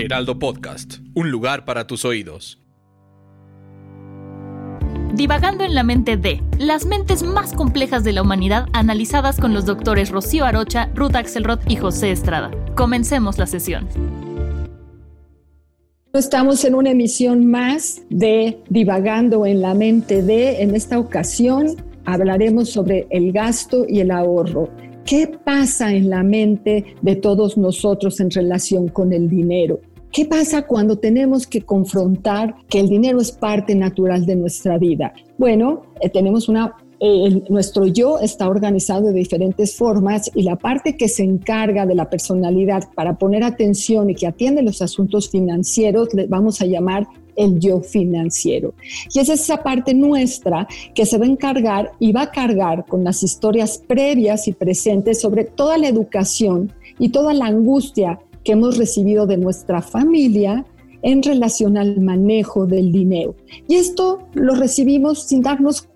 Heraldo Podcast. Un lugar para tus oídos. Divagando en la mente de las mentes más complejas de la humanidad analizadas con los doctores Rocío Arocha, Ruth Axelrod y José Estrada. Comencemos la sesión. Estamos en una emisión más de Divagando en la mente de, en esta ocasión hablaremos sobre el gasto y el ahorro. ¿Qué pasa en la mente de todos nosotros en relación con el dinero? ¿Qué pasa cuando tenemos que confrontar que el dinero es parte natural de nuestra vida? Bueno, eh, tenemos una eh, nuestro yo está organizado de diferentes formas y la parte que se encarga de la personalidad para poner atención y que atiende los asuntos financieros, le vamos a llamar el yo financiero. Y es esa parte nuestra que se va a encargar y va a cargar con las historias previas y presentes sobre toda la educación y toda la angustia hemos recibido de nuestra familia en relación al manejo del dinero. Y esto lo recibimos sin darnos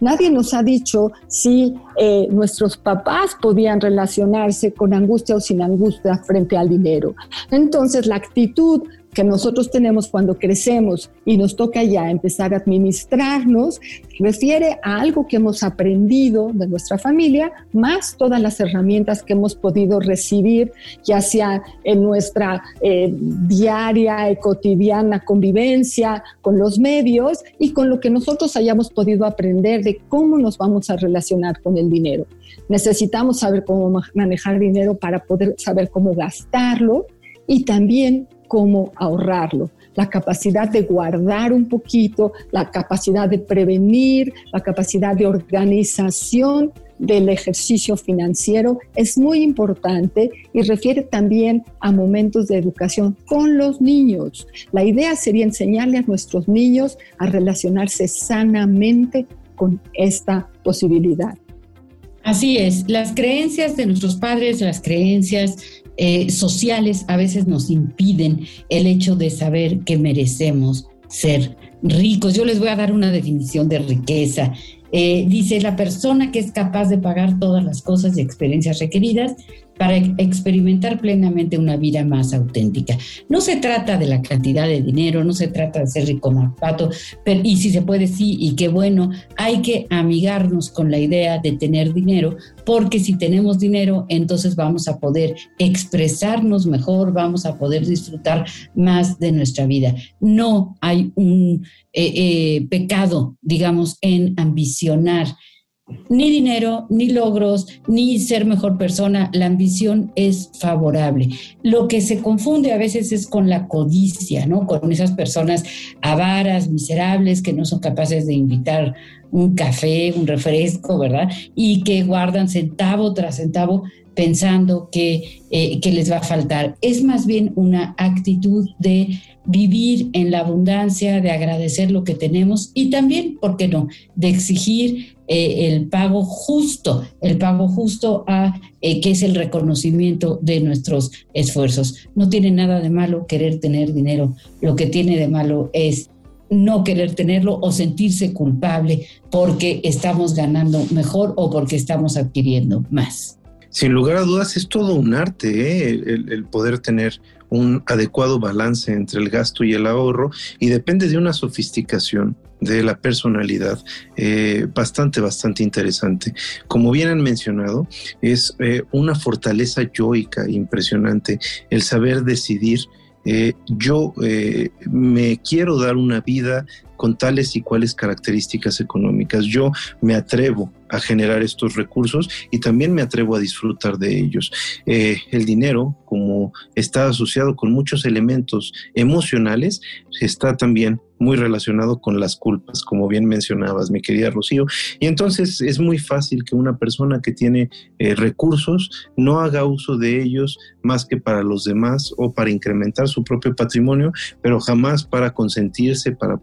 Nadie nos ha dicho si eh, nuestros papás podían relacionarse con angustia o sin angustia frente al dinero. Entonces, la actitud que nosotros tenemos cuando crecemos y nos toca ya empezar a administrarnos, refiere a algo que hemos aprendido de nuestra familia, más todas las herramientas que hemos podido recibir, ya sea en nuestra eh, diaria y cotidiana convivencia con los medios y con lo que nosotros hayamos podido aprender de cómo nos vamos a relacionar con el dinero. Necesitamos saber cómo manejar dinero para poder saber cómo gastarlo y también cómo ahorrarlo, la capacidad de guardar un poquito, la capacidad de prevenir, la capacidad de organización del ejercicio financiero es muy importante y refiere también a momentos de educación con los niños. La idea sería enseñarle a nuestros niños a relacionarse sanamente con esta posibilidad. Así es, las creencias de nuestros padres, las creencias eh, sociales a veces nos impiden el hecho de saber que merecemos ser ricos. Yo les voy a dar una definición de riqueza. Eh, dice, la persona que es capaz de pagar todas las cosas y experiencias requeridas para experimentar plenamente una vida más auténtica. No se trata de la cantidad de dinero, no se trata de ser rico pato, pero, y si se puede, sí, y qué bueno, hay que amigarnos con la idea de tener dinero, porque si tenemos dinero, entonces vamos a poder expresarnos mejor, vamos a poder disfrutar más de nuestra vida. No hay un eh, eh, pecado, digamos, en ambicionar ni dinero, ni logros, ni ser mejor persona. La ambición es favorable. Lo que se confunde a veces es con la codicia, ¿no? Con esas personas avaras, miserables, que no son capaces de invitar un café, un refresco, ¿verdad? Y que guardan centavo tras centavo pensando que, eh, que les va a faltar. Es más bien una actitud de vivir en la abundancia, de agradecer lo que tenemos y también, ¿por qué no?, de exigir eh, el pago justo, el pago justo a eh, que es el reconocimiento de nuestros esfuerzos. No tiene nada de malo querer tener dinero, lo que tiene de malo es no querer tenerlo o sentirse culpable porque estamos ganando mejor o porque estamos adquiriendo más. Sin lugar a dudas es todo un arte ¿eh? el, poder tener un adecuado balance entre el gasto y el ahorro y depende de una sofisticación de la personalidad eh, bastante, bastante interesante. Como bien han mencionado, es eh, una fortaleza yoica impresionante el saber decidir. Eh, yo me quiero dar una vida con tales y cuales características económicas. Yo me atrevo a generar estos recursos y también me atrevo a disfrutar de ellos. Eh, el dinero, como está asociado con muchos elementos emocionales, está también muy relacionado con las culpas, como bien mencionabas, mi querida Rocío. Y entonces es muy fácil que una persona que tiene eh, recursos no haga uso de ellos más que para los demás o para incrementar su propio patrimonio, pero jamás para consentirse, para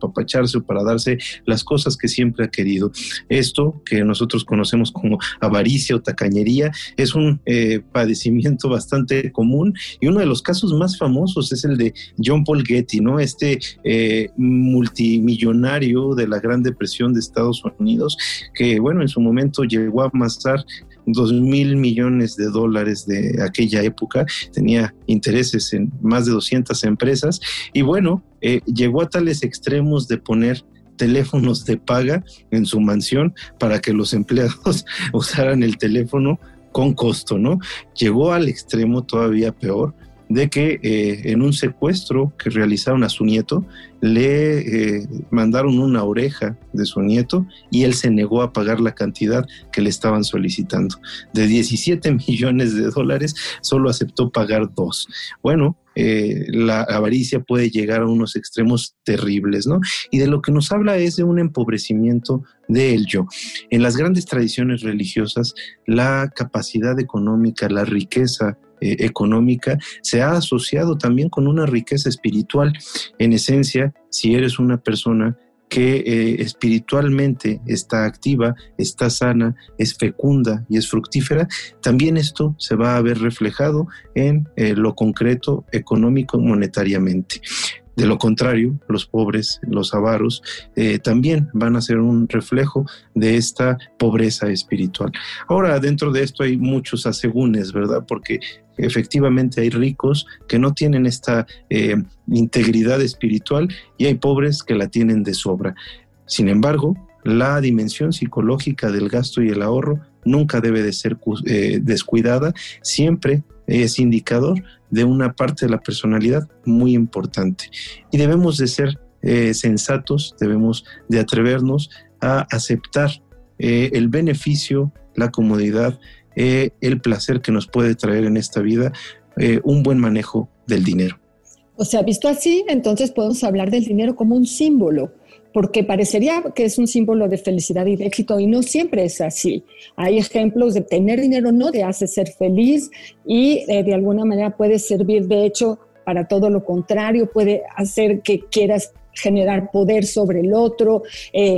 o para darse las cosas que siempre ha querido. Esto que nosotros conocemos como avaricia o tacañería es un eh, padecimiento bastante común y uno de los casos más famosos es el de John Paul Getty, ¿no? Este eh, multimillonario de la Gran Depresión de Estados Unidos, que bueno, en su momento llegó a amasar dos mil millones de dólares de aquella época, tenía intereses en más de 200 empresas y bueno, eh, llegó a tales extremos de poner teléfonos de paga en su mansión para que los empleados usaran el teléfono con costo, ¿no? Llegó al extremo todavía peor de que eh, en un secuestro que realizaron a su nieto, le eh, mandaron una oreja de su nieto y él se negó a pagar la cantidad que le estaban solicitando. De 17 millones de dólares, solo aceptó pagar dos. Bueno, eh, la avaricia puede llegar a unos extremos terribles, ¿no? Y de lo que nos habla es de un empobrecimiento del yo. En las grandes tradiciones religiosas, la capacidad económica, la riqueza, eh, económica se ha asociado también con una riqueza espiritual. En esencia, si eres una persona que eh, espiritualmente está activa, está sana, es fecunda y es fructífera, también esto se va a ver reflejado en eh, lo concreto económico monetariamente. De lo contrario, los pobres, los avaros, también van a ser un reflejo de esta pobreza espiritual. Ahora, dentro de esto hay muchos asegúnes, ¿verdad? Porque efectivamente hay ricos que no tienen esta eh, integridad espiritual y hay pobres que la tienen de sobra. Sin embargo, la dimensión psicológica del gasto y el ahorro nunca debe de ser eh, descuidada, siempre es indicador de una parte de la personalidad muy importante. Y debemos de ser eh, sensatos, debemos de atrevernos a aceptar el beneficio, la comodidad eh, el placer que nos puede traer en esta vida eh, un buen manejo del dinero. O sea, visto así, entonces podemos hablar del dinero como un símbolo, porque parecería que es un símbolo de felicidad y de éxito y no siempre es así. Hay ejemplos de tener dinero no te hace ser feliz y eh, de alguna manera puede servir, de hecho, para todo lo contrario, puede hacer que quieras generar poder sobre el otro,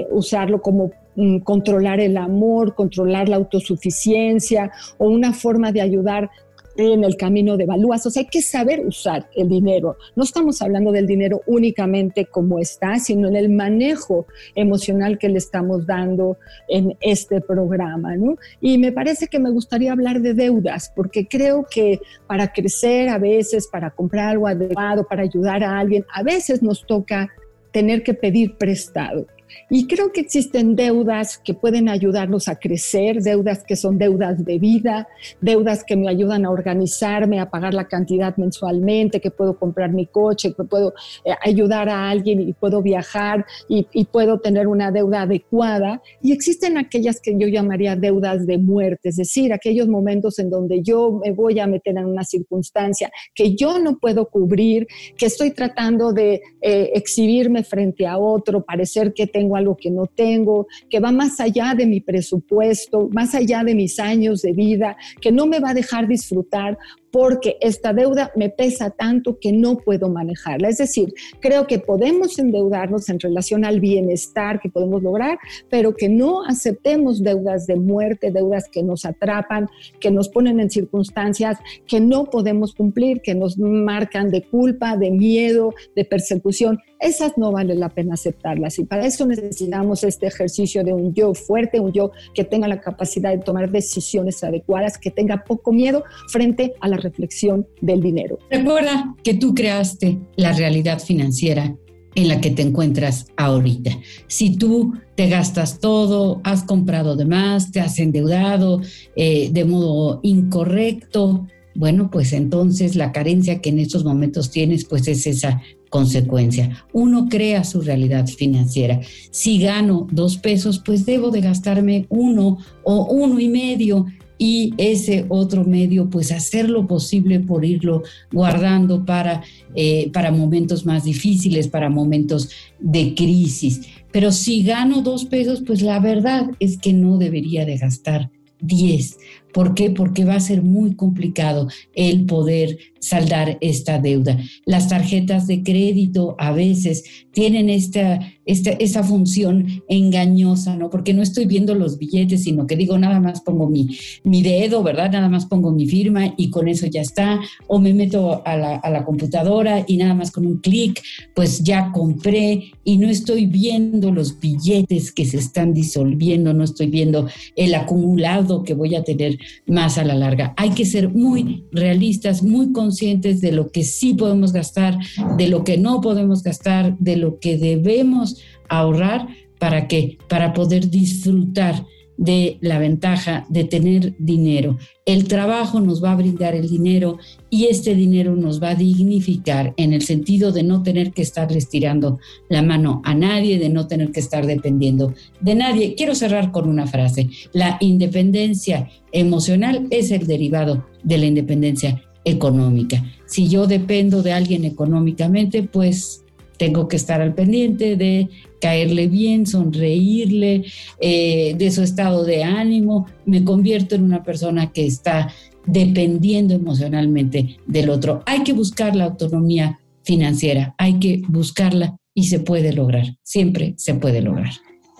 usarlo como Mm, controlar el amor, controlar la autosuficiencia o una forma de ayudar en el camino de valúas. O sea, hay que saber usar el dinero. No estamos hablando del dinero únicamente como está, sino en el manejo emocional que le estamos dando en este programa. ¿no? Y me parece que me gustaría hablar de deudas, porque creo que para crecer a veces, para comprar algo adecuado, para ayudar a alguien, a veces nos toca tener que pedir prestado. Y creo que existen deudas que pueden ayudarnos a crecer, deudas que son deudas de vida, deudas que me ayudan a organizarme, a pagar la cantidad mensualmente, que puedo comprar mi coche, que puedo eh, ayudar a alguien y puedo viajar y, y, puedo tener una deuda adecuada. Y existen aquellas que yo llamaría deudas de muerte, es decir, aquellos momentos en donde yo me voy a meter en una circunstancia que yo no puedo cubrir, que estoy tratando de eh, exhibirme frente a otro, parecer que tengo algo que no tengo, que va más allá de mi presupuesto, más allá de mis años de vida, que no me va a dejar disfrutar porque esta deuda me pesa tanto que no puedo manejarla. Es decir, creo que podemos endeudarnos en relación al bienestar que podemos lograr, pero que no aceptemos deudas de muerte, deudas que nos atrapan, que nos ponen en circunstancias que no podemos cumplir, que nos marcan de culpa, de miedo, de persecución. Esas no vale la pena aceptarlas y para eso necesitamos este ejercicio de un yo fuerte, un yo que tenga la capacidad de tomar decisiones adecuadas, que tenga poco miedo frente a la reflexión del dinero. Recuerda que tú creaste la realidad financiera en la que te encuentras ahorita. Si tú te gastas todo, has comprado de más, te has endeudado eh, de modo incorrecto, bueno, pues entonces la carencia que en estos momentos tienes, pues es esa consecuencia. Uno crea su realidad financiera. Si gano dos pesos, pues debo de gastarme uno o uno y medio y ese otro medio, pues hacer lo posible por irlo guardando para, eh, para momentos más difíciles, para momentos de crisis. Pero si gano dos pesos, pues la verdad es que no debería de gastar 10. ¿Por qué? Porque va a ser muy complicado el poder saldar esta deuda. Las tarjetas de crédito a veces tienen esta, esta, función engañosa, ¿no? Porque no estoy viendo los billetes, sino que digo, nada más pongo mi, mi dedo, ¿verdad? Nada más pongo mi firma y con eso ya está. O me meto a la, a la computadora y nada más con un clic, pues ya compré y no estoy viendo los billetes que se están disolviendo, no estoy viendo el acumulado que voy a tener más a la larga. Hay que ser muy realistas, muy conscientes de lo que sí podemos gastar, de lo que no podemos gastar, de lo que debemos ahorrar para que para poder disfrutar de la ventaja de tener dinero. El trabajo nos va a brindar el dinero y este dinero nos va a dignificar en el sentido de no tener que estarle tirando la mano a nadie, de no tener que estar dependiendo de nadie. Quiero cerrar con una frase. La independencia emocional es el derivado de la independencia económica. Si yo dependo de alguien económicamente, pues tengo que estar al pendiente de caerle bien, sonreírle, eh, de su estado de ánimo, me convierto en una persona que está dependiendo emocionalmente del otro. Hay que buscar la autonomía financiera, hay que buscarla y se puede lograr, siempre se puede lograr.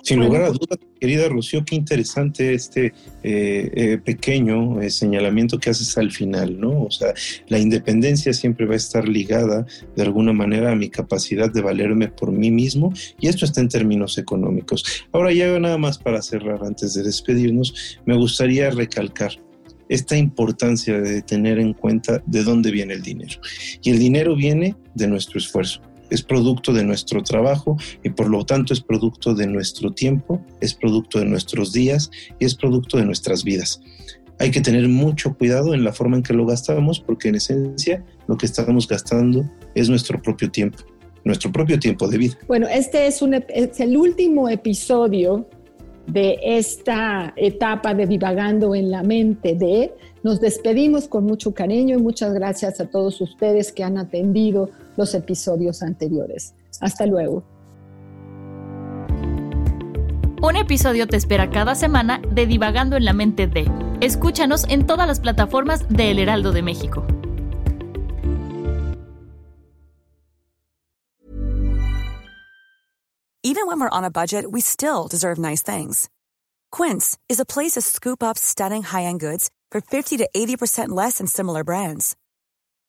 Sin lugar a dudas, querida Rocío, qué interesante este eh, eh, pequeño eh, señalamiento que haces al final, ¿no? O sea, la independencia siempre va a estar ligada de alguna manera a mi capacidad de valerme por mí mismo y esto está en términos económicos. Ahora ya nada más para cerrar, antes de despedirnos, me gustaría recalcar esta importancia de tener en cuenta de dónde viene el dinero. Y el dinero viene de nuestro esfuerzo es producto de nuestro trabajo y por lo tanto es producto de nuestro tiempo, es producto de nuestros días y es producto de nuestras vidas. Hay que tener mucho cuidado en la forma en que lo gastamos porque en esencia lo que estamos gastando es nuestro propio tiempo, nuestro propio tiempo de vida. Bueno, este es, un, es el último episodio de esta etapa de divagando en la mente de nos despedimos con mucho cariño y muchas gracias a todos ustedes que han atendido los episodios anteriores. Hasta luego. Un episodio te espera cada semana de Divagando en la mente de. Escúchanos en todas las plataformas de El Heraldo de México. Even when we're on a budget, we still deserve nice things. Quince is a place to scoop up stunning high-end goods for 50 to 80% less than similar brands.